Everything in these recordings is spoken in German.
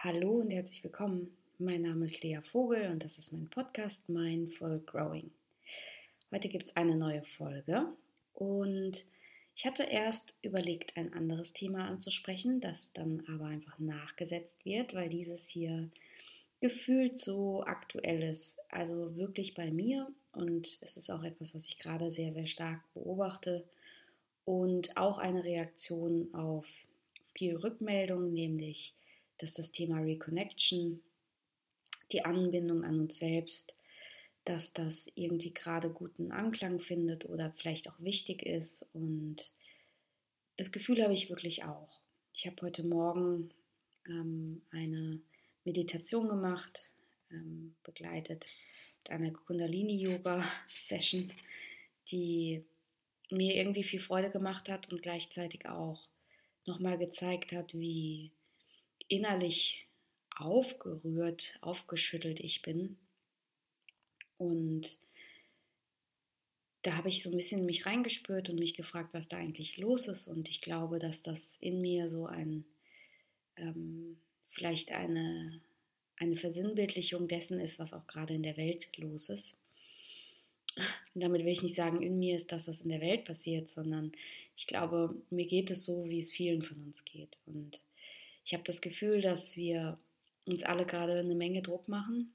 Hallo und herzlich willkommen. Mein Name ist Lea Vogel und das ist mein Podcast Mindful Growing. Heute gibt es eine neue Folge und ich hatte erst überlegt, ein anderes Thema anzusprechen, das dann aber einfach nachgesetzt wird, weil dieses hier gefühlt so aktuell ist. Also wirklich bei mir und es ist auch etwas, was ich gerade sehr, sehr stark beobachte und auch eine Reaktion auf viel Rückmeldung, nämlich dass das Thema Reconnection, die Anbindung an uns selbst, dass das irgendwie gerade guten Anklang findet oder vielleicht auch wichtig ist. Und das Gefühl habe ich wirklich auch. Ich habe heute Morgen ähm, eine Meditation gemacht, ähm, begleitet mit einer Kundalini-Yoga-Session, die mir irgendwie viel Freude gemacht hat und gleichzeitig auch nochmal gezeigt hat, wie innerlich aufgerührt, aufgeschüttelt ich bin. Und da habe ich so ein bisschen mich reingespürt und mich gefragt, was da eigentlich los ist. Und ich glaube, dass das in mir so ein, ähm, vielleicht eine, eine Versinnbildlichung dessen ist, was auch gerade in der Welt los ist. Und damit will ich nicht sagen, in mir ist das, was in der Welt passiert, sondern ich glaube, mir geht es so, wie es vielen von uns geht. Und ich habe das Gefühl, dass wir uns alle gerade eine Menge Druck machen.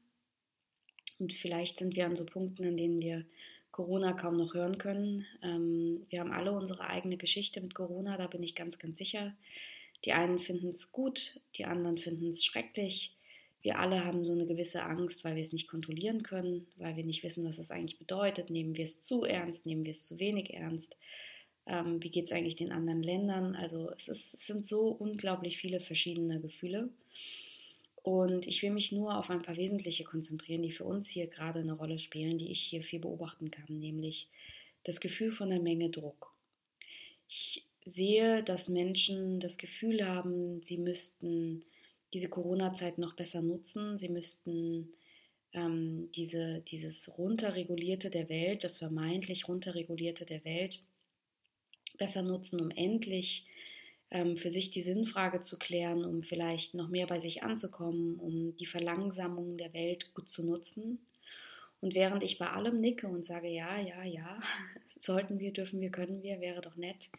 Und vielleicht sind wir an so Punkten, an denen wir Corona kaum noch hören können. Ähm, wir haben alle unsere eigene Geschichte mit Corona, da bin ich ganz, ganz sicher. Die einen finden es gut, die anderen finden es schrecklich. Wir alle haben so eine gewisse Angst, weil wir es nicht kontrollieren können, weil wir nicht wissen, was das eigentlich bedeutet. Nehmen wir es zu ernst, nehmen wir es zu wenig ernst ähm, wie geht es eigentlich den anderen Ländern. Also es, ist, es sind so unglaublich viele verschiedene Gefühle. Und ich will mich nur auf ein paar wesentliche konzentrieren, die für uns hier gerade eine Rolle spielen, die ich hier viel beobachten kann, nämlich das Gefühl von der Menge Druck. Ich sehe, dass Menschen das Gefühl haben, sie müssten diese Corona-Zeit noch besser nutzen, sie müssten ähm, diese, dieses runterregulierte der Welt, das vermeintlich runterregulierte der Welt besser nutzen, um endlich ähm, für sich die Sinnfrage zu klären, um vielleicht noch mehr bei sich anzukommen, um die Verlangsamung der Welt gut zu nutzen. Und während ich bei allem nicke und sage, ja, ja, ja, sollten wir, dürfen wir, können wir, wäre doch nett,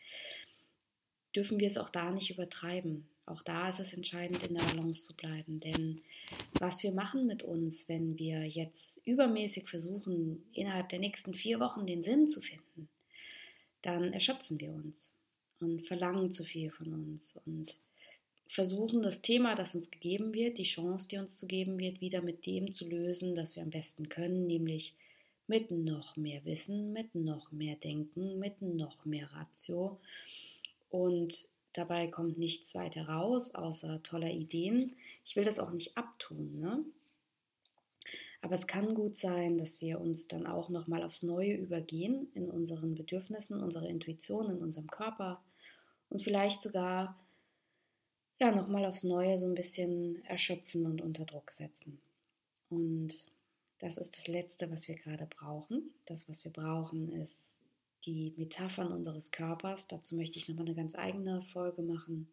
dürfen wir es auch da nicht übertreiben. Auch da ist es entscheidend, in der Balance zu bleiben. Denn was wir machen mit uns, wenn wir jetzt übermäßig versuchen, innerhalb der nächsten vier Wochen den Sinn zu finden, dann erschöpfen wir uns und verlangen zu viel von uns und versuchen das Thema, das uns gegeben wird, die Chance, die uns zu geben wird, wieder mit dem zu lösen, das wir am besten können, nämlich mit noch mehr Wissen, mit noch mehr Denken, mit noch mehr Ratio. Und dabei kommt nichts weiter raus, außer toller Ideen. Ich will das auch nicht abtun. Ne? Aber es kann gut sein, dass wir uns dann auch nochmal aufs Neue übergehen in unseren Bedürfnissen, unserer Intuition, in unserem Körper und vielleicht sogar ja nochmal aufs Neue so ein bisschen erschöpfen und unter Druck setzen. Und das ist das Letzte, was wir gerade brauchen. Das, was wir brauchen, ist die Metaphern unseres Körpers. Dazu möchte ich nochmal eine ganz eigene Folge machen.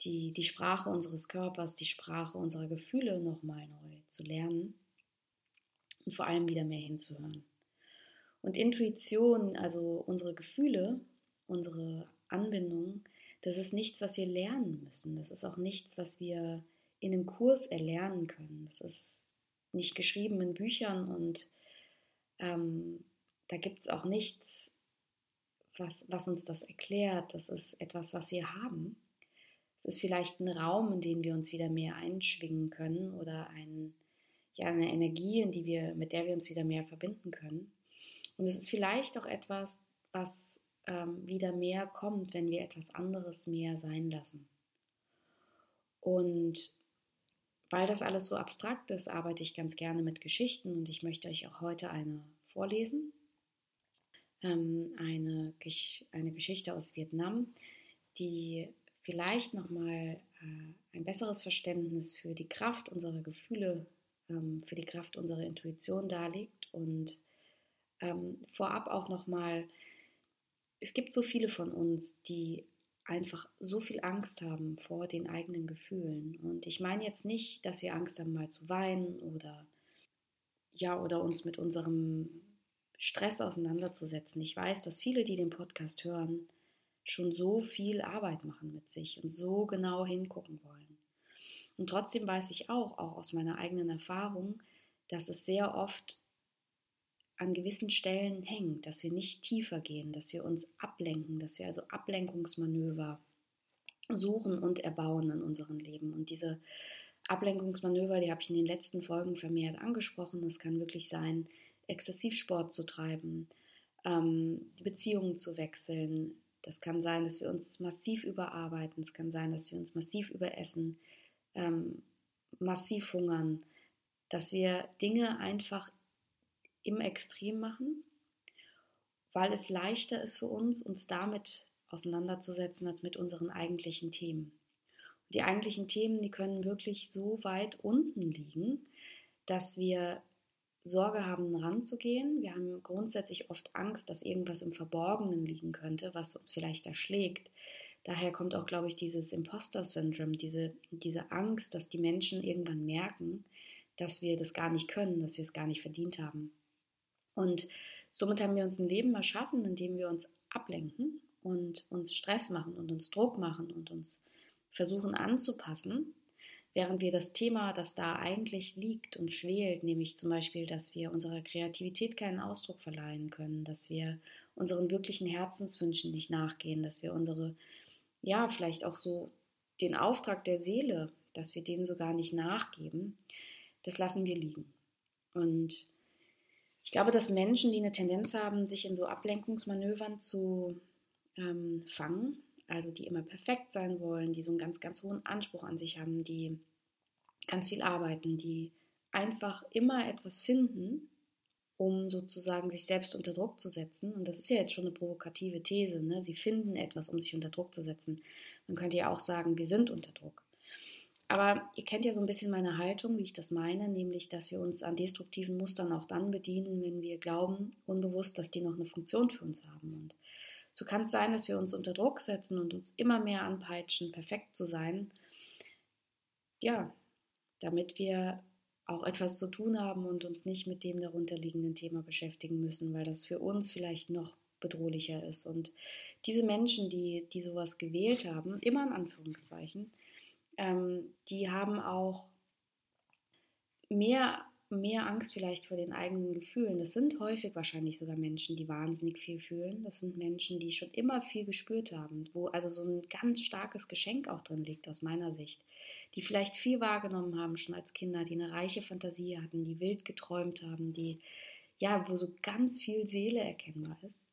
Die, die Sprache unseres Körpers, die Sprache unserer Gefühle nochmal neu zu lernen und vor allem wieder mehr hinzuhören. Und Intuition, also unsere Gefühle, unsere Anbindung, das ist nichts, was wir lernen müssen. Das ist auch nichts, was wir in einem Kurs erlernen können. Das ist nicht geschrieben in Büchern und ähm, da gibt es auch nichts, was, was uns das erklärt. Das ist etwas, was wir haben. Es ist vielleicht ein Raum, in den wir uns wieder mehr einschwingen können oder ein, ja eine Energie, in die wir, mit der wir uns wieder mehr verbinden können. Und es ist vielleicht auch etwas, was ähm, wieder mehr kommt, wenn wir etwas anderes mehr sein lassen. Und weil das alles so abstrakt ist, arbeite ich ganz gerne mit Geschichten und ich möchte euch auch heute eine vorlesen. Ähm, eine, eine Geschichte aus Vietnam, die vielleicht nochmal äh, ein besseres Verständnis für die Kraft unserer Gefühle ähm, für die Kraft unserer Intuition darlegt. Und ähm, vorab auch nochmal, es gibt so viele von uns, die einfach so viel Angst haben vor den eigenen Gefühlen. Und ich meine jetzt nicht, dass wir Angst haben, mal zu weinen oder ja, oder uns mit unserem Stress auseinanderzusetzen. Ich weiß, dass viele, die den Podcast hören, schon so viel Arbeit machen mit sich und so genau hingucken wollen. Und trotzdem weiß ich auch, auch aus meiner eigenen Erfahrung, dass es sehr oft an gewissen Stellen hängt, dass wir nicht tiefer gehen, dass wir uns ablenken, dass wir also Ablenkungsmanöver suchen und erbauen in unserem Leben. Und diese Ablenkungsmanöver, die habe ich in den letzten Folgen vermehrt angesprochen. Es kann wirklich sein, Exzessivsport zu treiben, ähm, Beziehungen zu wechseln. Das kann sein, dass wir uns massiv überarbeiten. Es kann sein, dass wir uns massiv überessen, ähm, massiv hungern, dass wir Dinge einfach im Extrem machen, weil es leichter ist für uns, uns damit auseinanderzusetzen, als mit unseren eigentlichen Themen. Und die eigentlichen Themen, die können wirklich so weit unten liegen, dass wir Sorge haben, ranzugehen. Wir haben grundsätzlich oft Angst, dass irgendwas im Verborgenen liegen könnte, was uns vielleicht erschlägt. Daher kommt auch, glaube ich, dieses Imposter-Syndrom, diese, diese Angst, dass die Menschen irgendwann merken, dass wir das gar nicht können, dass wir es gar nicht verdient haben. Und somit haben wir uns ein Leben erschaffen, in dem wir uns ablenken und uns Stress machen und uns Druck machen und uns versuchen anzupassen, während wir das Thema, das da eigentlich liegt und schwelt, nämlich zum Beispiel, dass wir unserer Kreativität keinen Ausdruck verleihen können, dass wir unseren wirklichen Herzenswünschen nicht nachgehen, dass wir unsere, ja, vielleicht auch so den Auftrag der Seele, dass wir dem sogar nicht nachgeben, das lassen wir liegen. Und ich glaube, dass Menschen, die eine Tendenz haben, sich in so Ablenkungsmanövern zu ähm, fangen, also die immer perfekt sein wollen, die so einen ganz, ganz hohen Anspruch an sich haben, die ganz viel arbeiten, die einfach immer etwas finden, um sozusagen sich selbst unter Druck zu setzen. Und das ist ja jetzt schon eine provokative These. Ne? Sie finden etwas, um sich unter Druck zu setzen. Man könnte ja auch sagen, wir sind unter Druck. Aber ihr kennt ja so ein bisschen meine Haltung, wie ich das meine, nämlich, dass wir uns an destruktiven Mustern auch dann bedienen, wenn wir glauben, unbewusst, dass die noch eine Funktion für uns haben. Und so kann es sein, dass wir uns unter Druck setzen und uns immer mehr anpeitschen, perfekt zu sein. Ja, damit wir auch etwas zu tun haben und uns nicht mit dem darunterliegenden Thema beschäftigen müssen, weil das für uns vielleicht noch bedrohlicher ist. Und diese Menschen, die, die sowas gewählt haben, immer in Anführungszeichen, ähm, die haben auch mehr, mehr Angst vielleicht vor den eigenen Gefühlen. Das sind häufig wahrscheinlich sogar Menschen, die wahnsinnig viel fühlen. Das sind Menschen, die schon immer viel gespürt haben, wo also so ein ganz starkes Geschenk auch drin liegt aus meiner Sicht. Die vielleicht viel wahrgenommen haben schon als Kinder, die eine reiche Fantasie hatten, die wild geträumt haben, die ja, wo so ganz viel Seele erkennbar ist.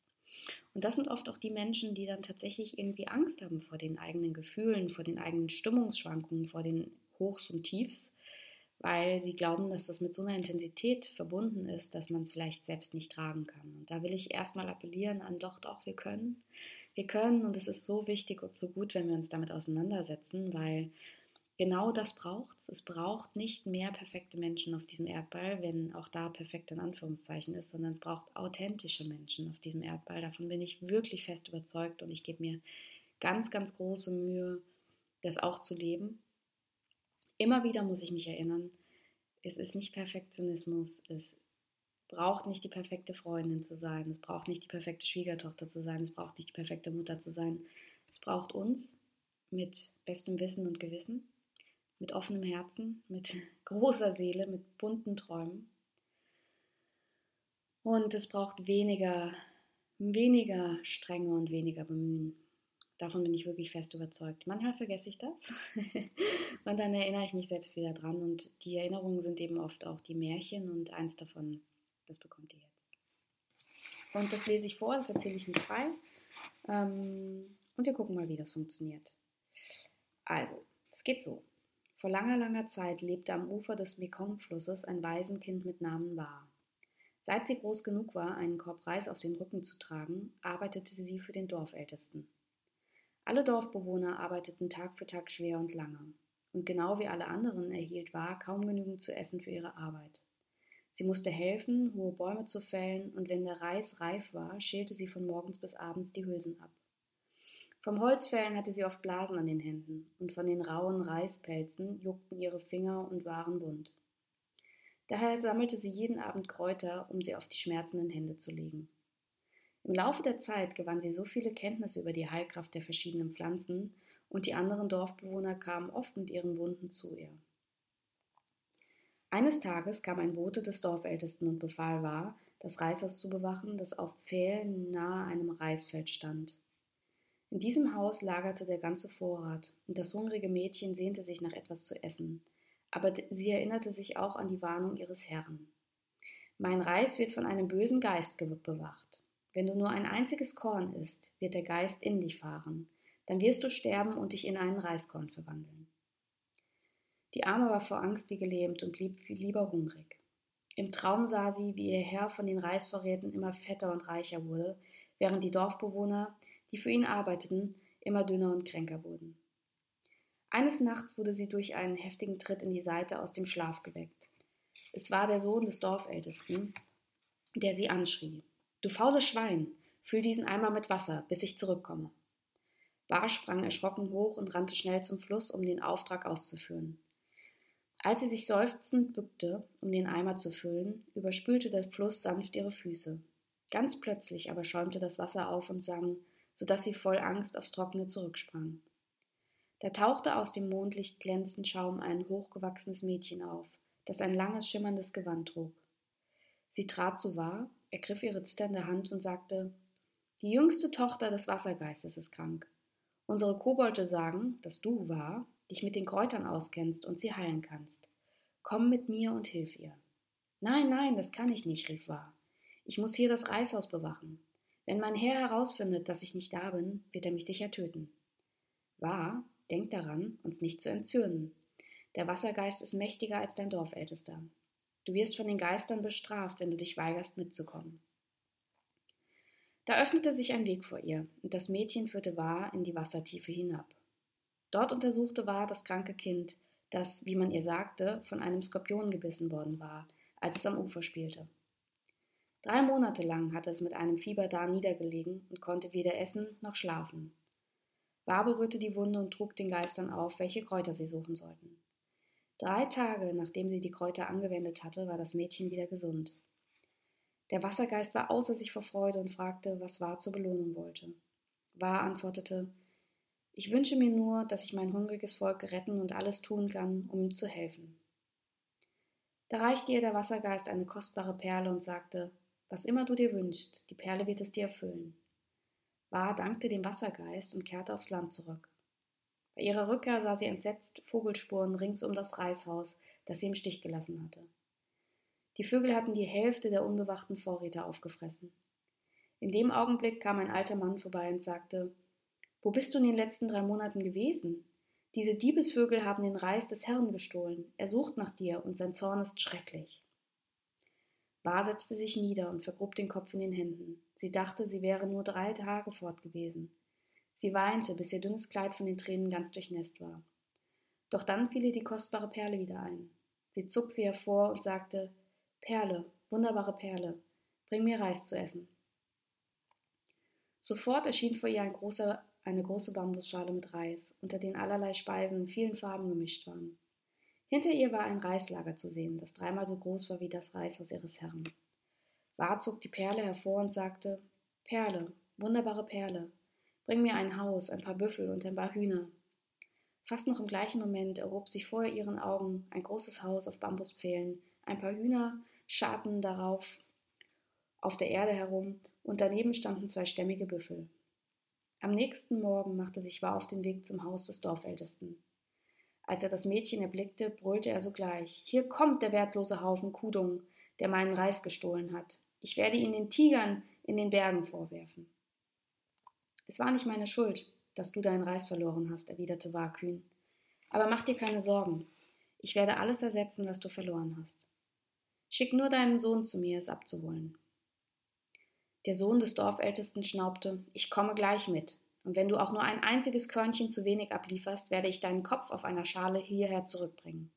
Und das sind oft auch die Menschen, die dann tatsächlich irgendwie Angst haben vor den eigenen Gefühlen, vor den eigenen Stimmungsschwankungen, vor den Hochs und Tiefs, weil sie glauben, dass das mit so einer Intensität verbunden ist, dass man es vielleicht selbst nicht tragen kann. Und da will ich erstmal appellieren an, doch, doch, wir können. Wir können und es ist so wichtig und so gut, wenn wir uns damit auseinandersetzen, weil genau das braucht es. Es braucht nicht mehr perfekte Menschen auf diesem Erdball, wenn auch da perfekt in Anführungszeichen ist, sondern es braucht authentische Menschen auf diesem Erdball. Davon bin ich wirklich fest überzeugt und ich gebe mir ganz, ganz große Mühe, das auch zu leben. Immer wieder muss ich mich erinnern, es ist nicht Perfektionismus, es braucht nicht die perfekte Freundin zu sein, es braucht nicht die perfekte Schwiegertochter zu sein, es braucht nicht die perfekte Mutter zu sein. Es braucht uns mit bestem Wissen und Gewissen mit offenem Herzen, mit großer Seele, mit bunten Träumen. Und es braucht weniger, weniger Strenge und weniger Bemühen. Davon bin ich wirklich fest überzeugt. Manchmal vergesse ich das und dann erinnere ich mich selbst wieder dran. Und die Erinnerungen sind eben oft auch die Märchen und eins davon, das bekommt ihr jetzt. Und das lese ich vor, das erzähle ich nicht frei. Ähm, und wir gucken mal, wie das funktioniert. Also, es geht so. Vor langer, langer Zeit lebte am Ufer des Mekong-Flusses ein Waisenkind mit Namen Wa. Seit sie groß genug war, einen Korb Reis auf den Rücken zu tragen, arbeitete sie für den Dorfältesten. Alle Dorfbewohner arbeiteten Tag für Tag schwer und lange. Und genau wie alle anderen erhielt Wa kaum genügend zu essen für ihre Arbeit. Sie musste helfen, hohe Bäume zu fällen, und wenn der Reis reif war, schälte sie von morgens bis abends die Hülsen ab. Vom Holzfällen hatte sie oft Blasen an den Händen, und von den rauen Reispelzen juckten ihre Finger und waren wund. Daher sammelte sie jeden Abend Kräuter, um sie auf die schmerzenden Hände zu legen. Im Laufe der Zeit gewann sie so viele Kenntnisse über die Heilkraft der verschiedenen Pflanzen, und die anderen Dorfbewohner kamen oft mit ihren Wunden zu ihr. Eines Tages kam ein Bote des Dorfältesten und befahl war, das Reishaus zu bewachen, das auf Pfählen nahe einem Reisfeld stand. In diesem Haus lagerte der ganze Vorrat, und das hungrige Mädchen sehnte sich nach etwas zu essen, aber sie erinnerte sich auch an die Warnung ihres Herrn. Mein Reis wird von einem bösen Geist bewacht. Wenn du nur ein einziges Korn isst, wird der Geist in dich fahren, dann wirst du sterben und dich in einen Reiskorn verwandeln. Die Arme war vor Angst wie gelähmt und blieb lieber hungrig. Im Traum sah sie, wie ihr Herr von den Reisvorräten immer fetter und reicher wurde, während die Dorfbewohner, die für ihn arbeiteten, immer dünner und kränker wurden. Eines Nachts wurde sie durch einen heftigen Tritt in die Seite aus dem Schlaf geweckt. Es war der Sohn des Dorfältesten, der sie anschrie. Du faules Schwein, füll diesen Eimer mit Wasser, bis ich zurückkomme. Bar sprang erschrocken hoch und rannte schnell zum Fluss, um den Auftrag auszuführen. Als sie sich seufzend bückte, um den Eimer zu füllen, überspülte der Fluss sanft ihre Füße. Ganz plötzlich aber schäumte das Wasser auf und sang, so dass sie voll Angst aufs Trockene zurücksprang. Da tauchte aus dem Mondlicht glänzend Schaum ein hochgewachsenes Mädchen auf, das ein langes, schimmerndes Gewand trug. Sie trat zu ergriff ihre zitternde Hand und sagte Die jüngste Tochter des Wassergeistes ist krank. Unsere Kobolde sagen, dass du wahr dich mit den Kräutern auskennst und sie heilen kannst. Komm mit mir und hilf ihr. Nein, nein, das kann ich nicht, rief wahr. Ich muss hier das Reishaus bewachen. Wenn mein Herr herausfindet, dass ich nicht da bin, wird er mich sicher töten. Wahr, denk daran, uns nicht zu entzürnen. Der Wassergeist ist mächtiger als dein Dorfältester. Du wirst von den Geistern bestraft, wenn du dich weigerst mitzukommen. Da öffnete sich ein Weg vor ihr, und das Mädchen führte War in die Wassertiefe hinab. Dort untersuchte War das kranke Kind, das, wie man ihr sagte, von einem Skorpion gebissen worden war, als es am Ufer spielte. Drei Monate lang hatte es mit einem Fieber da niedergelegen und konnte weder essen noch schlafen. War berührte die Wunde und trug den Geistern auf, welche Kräuter sie suchen sollten. Drei Tage, nachdem sie die Kräuter angewendet hatte, war das Mädchen wieder gesund. Der Wassergeist war außer sich vor Freude und fragte, was War zur Belohnung wollte. War antwortete, ich wünsche mir nur, dass ich mein hungriges Volk retten und alles tun kann, um ihm zu helfen. Da reichte ihr der Wassergeist eine kostbare Perle und sagte, was immer du dir wünschst, die Perle wird es dir erfüllen. War dankte dem Wassergeist und kehrte aufs Land zurück. Bei ihrer Rückkehr sah sie entsetzt Vogelspuren rings um das Reishaus, das sie im Stich gelassen hatte. Die Vögel hatten die Hälfte der unbewachten Vorräte aufgefressen. In dem Augenblick kam ein alter Mann vorbei und sagte Wo bist du in den letzten drei Monaten gewesen? Diese Diebesvögel haben den Reis des Herrn gestohlen. Er sucht nach dir, und sein Zorn ist schrecklich. Bar setzte sich nieder und vergrub den Kopf in den Händen. Sie dachte, sie wäre nur drei Tage fort gewesen. Sie weinte, bis ihr dünnes Kleid von den Tränen ganz durchnässt war. Doch dann fiel ihr die kostbare Perle wieder ein. Sie zog sie hervor und sagte Perle, wunderbare Perle, bring mir Reis zu essen. Sofort erschien vor ihr ein großer, eine große Bambusschale mit Reis, unter den allerlei Speisen in vielen Farben gemischt waren. Hinter ihr war ein Reislager zu sehen, das dreimal so groß war wie das Reishaus ihres Herrn. War zog die Perle hervor und sagte Perle, wunderbare Perle, bring mir ein Haus, ein paar Büffel und ein paar Hühner. Fast noch im gleichen Moment erhob sich vor ihren Augen ein großes Haus auf Bambuspfählen, ein paar Hühner scharten darauf auf der Erde herum, und daneben standen zwei stämmige Büffel. Am nächsten Morgen machte sich War auf den Weg zum Haus des Dorfältesten. Als er das Mädchen erblickte, brüllte er sogleich Hier kommt der wertlose Haufen Kudung, der meinen Reis gestohlen hat. Ich werde ihn den Tigern in den Bergen vorwerfen. Es war nicht meine Schuld, dass du deinen Reis verloren hast, erwiderte Warkühn. Aber mach dir keine Sorgen. Ich werde alles ersetzen, was du verloren hast. Schick nur deinen Sohn zu mir, es abzuholen. Der Sohn des Dorfältesten schnaubte Ich komme gleich mit. Und wenn du auch nur ein einziges Körnchen zu wenig ablieferst, werde ich deinen Kopf auf einer Schale hierher zurückbringen.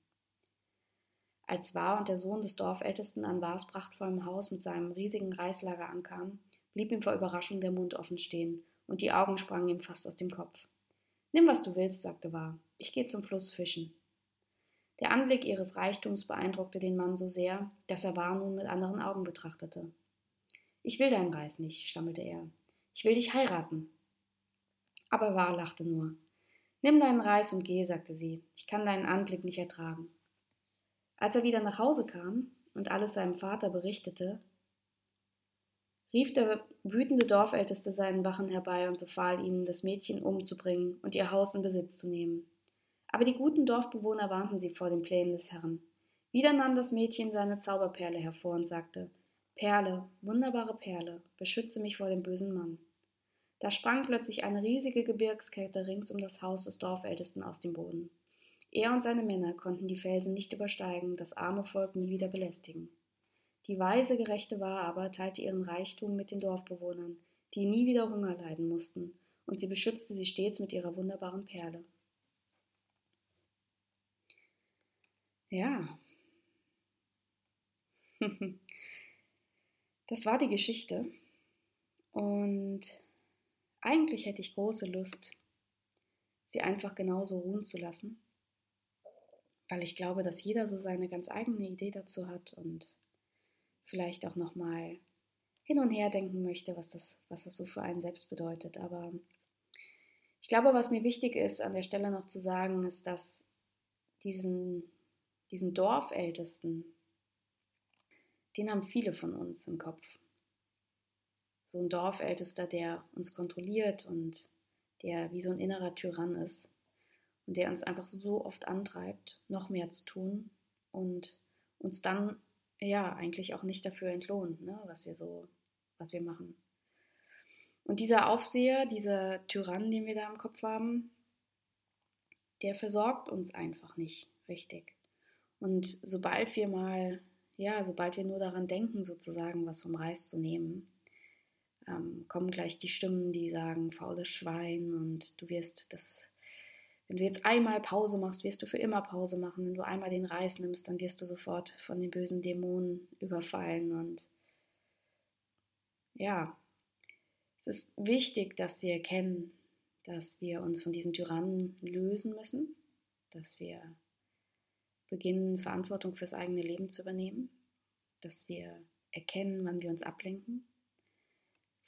Als War und der Sohn des Dorfältesten an Wars prachtvollem Haus mit seinem riesigen Reislager ankamen, blieb ihm vor Überraschung der Mund offen stehen und die Augen sprangen ihm fast aus dem Kopf. Nimm, was du willst, sagte War. Ich gehe zum Fluss fischen. Der Anblick ihres Reichtums beeindruckte den Mann so sehr, dass er War nun mit anderen Augen betrachtete. Ich will deinen Reis nicht, stammelte er. Ich will dich heiraten. Aber War lachte nur. Nimm deinen Reis und geh, sagte sie. Ich kann deinen Anblick nicht ertragen. Als er wieder nach Hause kam und alles seinem Vater berichtete, rief der wütende Dorfälteste seinen Wachen herbei und befahl ihnen, das Mädchen umzubringen und ihr Haus in Besitz zu nehmen. Aber die guten Dorfbewohner warnten sie vor den Plänen des Herrn. Wieder nahm das Mädchen seine Zauberperle hervor und sagte Perle, wunderbare Perle, beschütze mich vor dem bösen Mann. Da sprang plötzlich eine riesige Gebirgskette rings um das Haus des Dorfältesten aus dem Boden. Er und seine Männer konnten die Felsen nicht übersteigen, das arme Volk nie wieder belästigen. Die weise Gerechte war aber teilte ihren Reichtum mit den Dorfbewohnern, die nie wieder Hunger leiden mussten, und sie beschützte sie stets mit ihrer wunderbaren Perle. Ja. Das war die Geschichte. Und eigentlich hätte ich große Lust, sie einfach genauso ruhen zu lassen, weil ich glaube, dass jeder so seine ganz eigene Idee dazu hat und vielleicht auch noch mal hin und her denken möchte, was das, was das so für einen selbst bedeutet. Aber ich glaube, was mir wichtig ist, an der Stelle noch zu sagen, ist, dass diesen, diesen Dorfältesten, den haben viele von uns im Kopf. So ein Dorfältester, der uns kontrolliert und der wie so ein innerer Tyrann ist und der uns einfach so oft antreibt, noch mehr zu tun und uns dann ja eigentlich auch nicht dafür entlohnt, ne, was wir so, was wir machen. Und dieser Aufseher, dieser Tyrann, den wir da im Kopf haben, der versorgt uns einfach nicht richtig. Und sobald wir mal, ja, sobald wir nur daran denken, sozusagen was vom Reis zu nehmen, ähm, kommen gleich die Stimmen, die sagen, faules Schwein und du wirst das wenn du jetzt einmal Pause machst, wirst du für immer Pause machen. Wenn du einmal den Reis nimmst, dann wirst du sofort von den bösen Dämonen überfallen. Und ja, es ist wichtig, dass wir erkennen, dass wir uns von diesen Tyrannen lösen müssen, dass wir beginnen, Verantwortung fürs eigene Leben zu übernehmen, dass wir erkennen, wann wir uns ablenken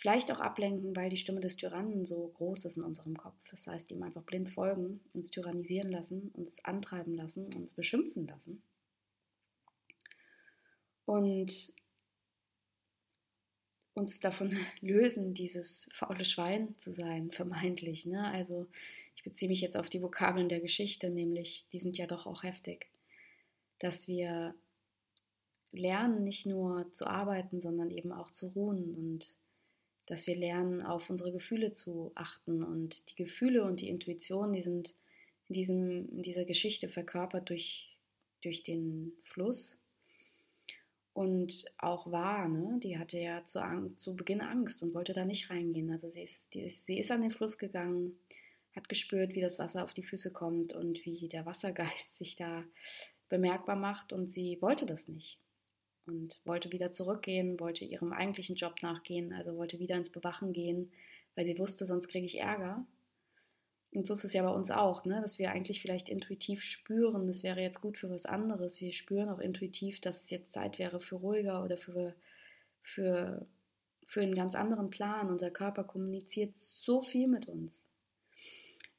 Vielleicht auch ablenken, weil die Stimme des Tyrannen so groß ist in unserem Kopf. Das heißt, ihm einfach blind folgen, uns tyrannisieren lassen, uns antreiben lassen, uns beschimpfen lassen. Und uns davon lösen, dieses faule Schwein zu sein, vermeintlich. Ne? Also ich beziehe mich jetzt auf die Vokabeln der Geschichte, nämlich die sind ja doch auch heftig, dass wir lernen, nicht nur zu arbeiten, sondern eben auch zu ruhen und dass wir lernen, auf unsere Gefühle zu achten. Und die Gefühle und die Intuition, die sind in, diesem, in dieser Geschichte verkörpert durch, durch den Fluss. Und auch war, ne? die hatte ja zu, zu Beginn Angst und wollte da nicht reingehen. Also sie ist, die sie ist an den Fluss gegangen, hat gespürt, wie das Wasser auf die Füße kommt und wie der Wassergeist sich da bemerkbar macht und sie wollte das nicht und wollte wieder zurückgehen, wollte ihrem eigentlichen Job nachgehen, also wollte wieder ins Bewachen gehen, weil sie wusste, sonst kriege ich Ärger. Und so ist es ja bei uns auch, ne? dass wir eigentlich vielleicht intuitiv spüren, das wäre jetzt gut für was anderes. Wir spüren auch intuitiv, dass es jetzt Zeit wäre für ruhiger oder für, für, für einen ganz anderen Plan. Unser Körper kommuniziert so viel mit uns.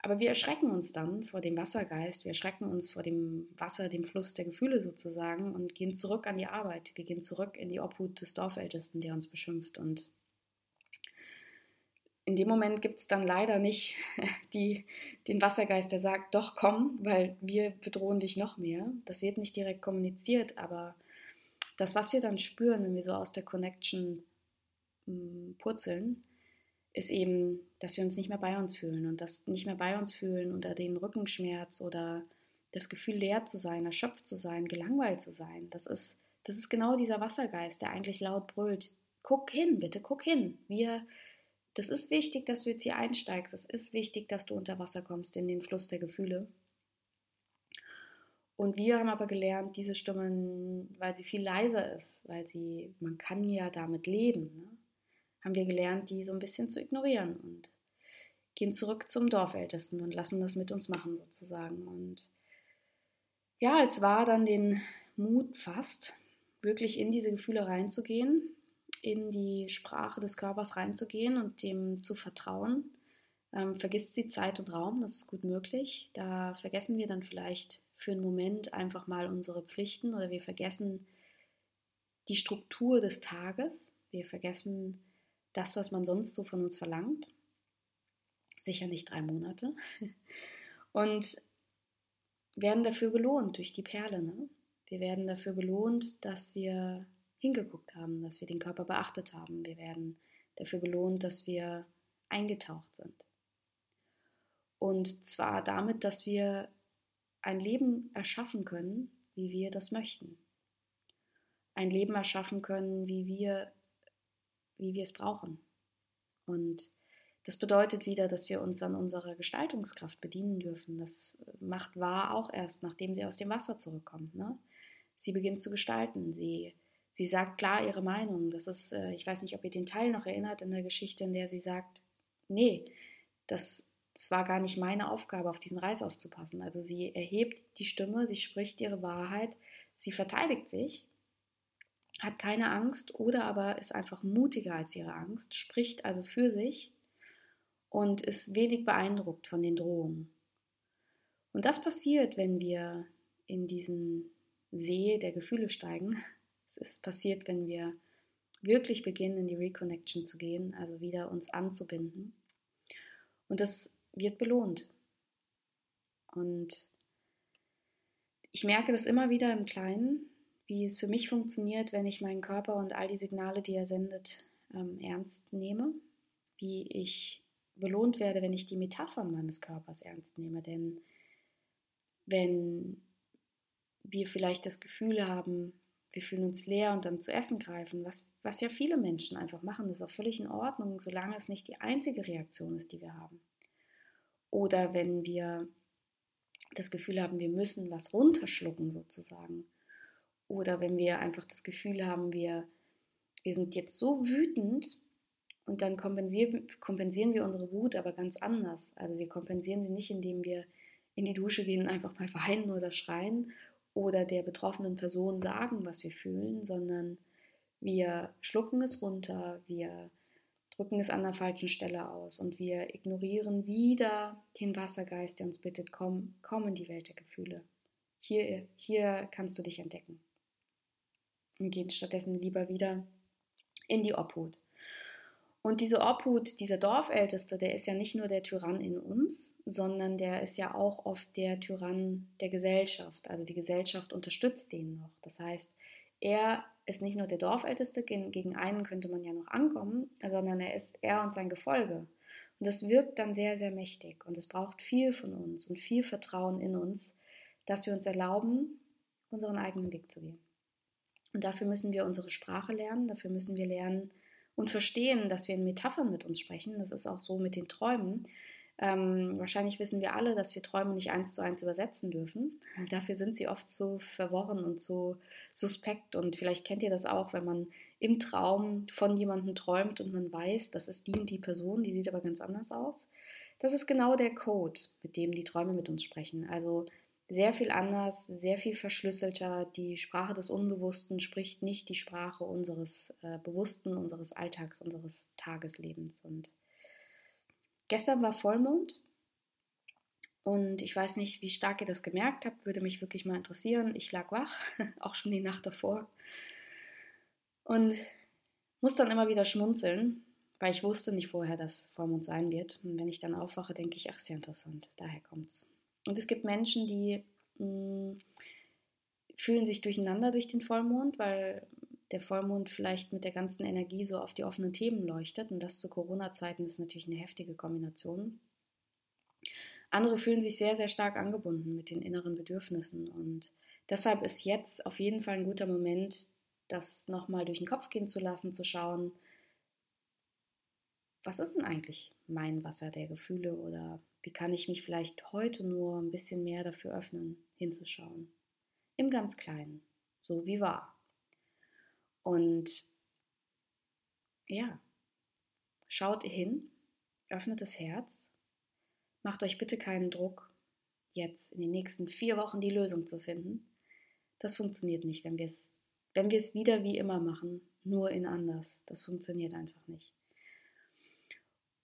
Aber wir erschrecken uns dann vor dem Wassergeist, wir erschrecken uns vor dem Wasser, dem Fluss der Gefühle sozusagen und gehen zurück an die Arbeit. Wir gehen zurück in die Obhut des Dorfältesten, der uns beschimpft. Und in dem Moment gibt es dann leider nicht die, den Wassergeist, der sagt, doch komm, weil wir bedrohen dich noch mehr. Das wird nicht direkt kommuniziert, aber das, was wir dann spüren, wenn wir so aus der Connection hm, purzeln, ist eben, dass wir uns nicht mehr bei uns fühlen und das nicht mehr bei uns fühlen unter den Rückenschmerz oder das Gefühl leer zu sein, erschöpft zu sein, gelangweilt zu sein. Das ist, das ist genau dieser Wassergeist, der eigentlich laut brüllt. Guck hin, bitte, guck hin. Wir, das ist wichtig, dass du jetzt hier einsteigst. Es ist wichtig, dass du unter Wasser kommst in den Fluss der Gefühle. Und wir haben aber gelernt, diese Stimmen, weil sie viel leiser ist, weil sie, man kann ja damit leben. Ne? Haben wir gelernt, die so ein bisschen zu ignorieren. Und gehen zurück zum Dorfältesten und lassen das mit uns machen sozusagen. Und ja, als war dann den Mut fast, wirklich in diese Gefühle reinzugehen, in die Sprache des Körpers reinzugehen und dem zu vertrauen. Ähm, vergisst sie Zeit und Raum, das ist gut möglich. Da vergessen wir dann vielleicht für einen Moment einfach mal unsere Pflichten oder wir vergessen die Struktur des Tages. Wir vergessen das, was man sonst so von uns verlangt. Sicher nicht drei Monate. Und werden dafür belohnt durch die Perle. Ne? Wir werden dafür belohnt, dass wir hingeguckt haben, dass wir den Körper beachtet haben. Wir werden dafür belohnt, dass wir eingetaucht sind. Und zwar damit, dass wir ein Leben erschaffen können, wie wir das möchten. Ein Leben erschaffen können, wie wir, wie wir es brauchen. Und das bedeutet wieder, dass wir uns an unserer Gestaltungskraft bedienen dürfen. Das macht wahr auch erst, nachdem sie aus dem Wasser zurückkommt. Ne? Sie beginnt zu gestalten. Sie, sie sagt klar ihre Meinung. Das ist, äh, ich weiß nicht, ob ihr den Teil noch erinnert in der Geschichte, in der sie sagt, nee, das, das war gar nicht meine Aufgabe, auf diesen Reis aufzupassen. Also sie erhebt die Stimme, sie spricht ihre Wahrheit, sie verteidigt sich, hat keine Angst oder aber ist einfach mutiger als ihre Angst, spricht also für sich und ist wenig beeindruckt von den Drohungen. Und das passiert, wenn wir in diesen See der Gefühle steigen. Es ist passiert, wenn wir wirklich beginnen, in die Reconnection zu gehen, also wieder uns anzubinden. Und das wird belohnt. Und ich merke das immer wieder im Kleinen, wie es für mich funktioniert, wenn ich meinen Körper und all die Signale, die er sendet, ähm, ernst nehme, wie ich belohnt werde, wenn ich die Metaphern meines Körpers ernst nehme. Denn wenn wir vielleicht das Gefühl haben, wir fühlen uns leer und dann zu essen greifen, was, was ja viele Menschen einfach machen, das ist auch völlig in Ordnung, solange es nicht die einzige Reaktion ist, die wir haben. Oder wenn wir das Gefühl haben, wir müssen was runterschlucken sozusagen. Oder wenn wir einfach das Gefühl haben, wir, wir sind jetzt so wütend, und dann kompensieren, kompensieren wir unsere Wut aber ganz anders. Also wir kompensieren sie nicht, indem wir in die Dusche gehen und einfach mal weinen oder schreien oder der betroffenen Person sagen, was wir fühlen, sondern wir schlucken es runter, wir drücken es an der falschen Stelle aus und wir ignorieren wieder den Wassergeist, der uns bittet, komm, komm in die Welt der Gefühle. Hier, hier kannst du dich entdecken. Und gehen stattdessen lieber wieder in die Obhut. Und diese Obhut, dieser Dorfälteste, der ist ja nicht nur der Tyrann in uns, sondern der ist ja auch oft der Tyrann der Gesellschaft. Also die Gesellschaft unterstützt den noch. Das heißt, er ist nicht nur der Dorfälteste, gegen einen könnte man ja noch ankommen, sondern er ist er und sein Gefolge. Und das wirkt dann sehr, sehr mächtig. Und es braucht viel von uns und viel Vertrauen in uns, dass wir uns erlauben, unseren eigenen Weg zu gehen. Und dafür müssen wir unsere Sprache lernen, dafür müssen wir lernen, und verstehen, dass wir in Metaphern mit uns sprechen. Das ist auch so mit den Träumen. Ähm, wahrscheinlich wissen wir alle, dass wir Träume nicht eins zu eins übersetzen dürfen. Dafür sind sie oft so verworren und so suspekt. Und vielleicht kennt ihr das auch, wenn man im Traum von jemandem träumt und man weiß, das ist die und die Person, die sieht aber ganz anders aus. Das ist genau der Code, mit dem die Träume mit uns sprechen. Also sehr viel anders, sehr viel verschlüsselter. Die Sprache des Unbewussten spricht nicht die Sprache unseres äh, Bewussten, unseres Alltags, unseres Tageslebens. Und gestern war Vollmond und ich weiß nicht, wie stark ihr das gemerkt habt, würde mich wirklich mal interessieren. Ich lag wach, auch schon die Nacht davor. Und muss dann immer wieder schmunzeln, weil ich wusste nicht vorher, dass Vollmond sein wird. Und wenn ich dann aufwache, denke ich, ach, sehr interessant, daher kommt's. Und es gibt Menschen, die mh, hm, fühlen sich durcheinander durch den Vollmond, weil der Vollmond vielleicht mit der ganzen Energie so auf die offenen Themen leuchtet. Und das zu Corona-Zeiten ist natürlich eine heftige Kombination. Andere fühlen sich sehr, sehr stark angebunden mit den inneren Bedürfnissen. Und deshalb ist jetzt auf jeden Fall ein guter Moment, das nochmal durch den Kopf gehen zu lassen, zu schauen, was ist denn eigentlich mein Wasser der Gefühle oder wie kann ich mich vielleicht heute nur ein bisschen mehr dafür öffnen, hinzuschauen. Im ganz Kleinen, so wie war. Und ja, schaut hin, öffnet das Herz macht euch bitte keinen Druck, jetzt in den nächsten vier Wochen die Lösung zu finden. Das funktioniert nicht, wenn wir es wenn wir es wieder wie immer machen, nur in anders. Das funktioniert einfach nicht.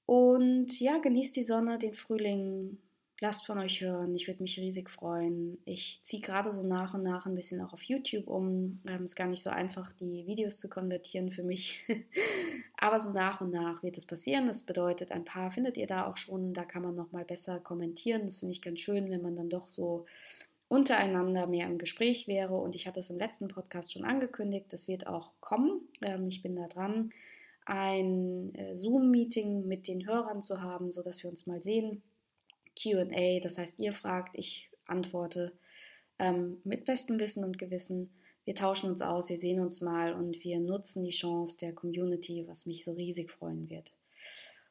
Und ja, genießt die Sonne, den Frühling, lasst von euch hören. Ich würde mich riesig freuen. Ich ziehe gerade so nach und nach ein bisschen auch auf YouTube um. Es ähm, ist gar nicht so einfach, die Videos zu konvertieren für mich. Aber so nach und nach wird es passieren. Das bedeutet, ein paar findet ihr da auch schon. Da kann man nochmal besser kommentieren. Das finde ich ganz schön, wenn man dann doch so untereinander mehr im Gespräch wäre. Und ich hatte es im letzten Podcast schon angekündigt. Das wird auch kommen. Ähm, ich bin da dran ein äh, Zoom-Meeting mit den Hörern zu haben, sodass wir uns mal sehen. QA, das heißt, ihr fragt, ich antworte ähm, mit bestem Wissen und Gewissen. Wir tauschen uns aus, wir sehen uns mal und wir nutzen die Chance der Community, was mich so riesig freuen wird.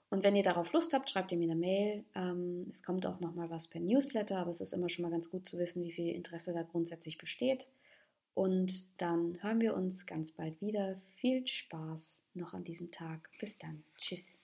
Und wenn ihr darauf Lust habt, schreibt ihr mir eine Mail. Ähm, es kommt auch nochmal was per Newsletter, aber es ist immer schon mal ganz gut zu wissen, wie viel Interesse da grundsätzlich besteht. Und dann hören wir uns ganz bald wieder. Viel Spaß noch an diesem Tag. Bis dann. Tschüss.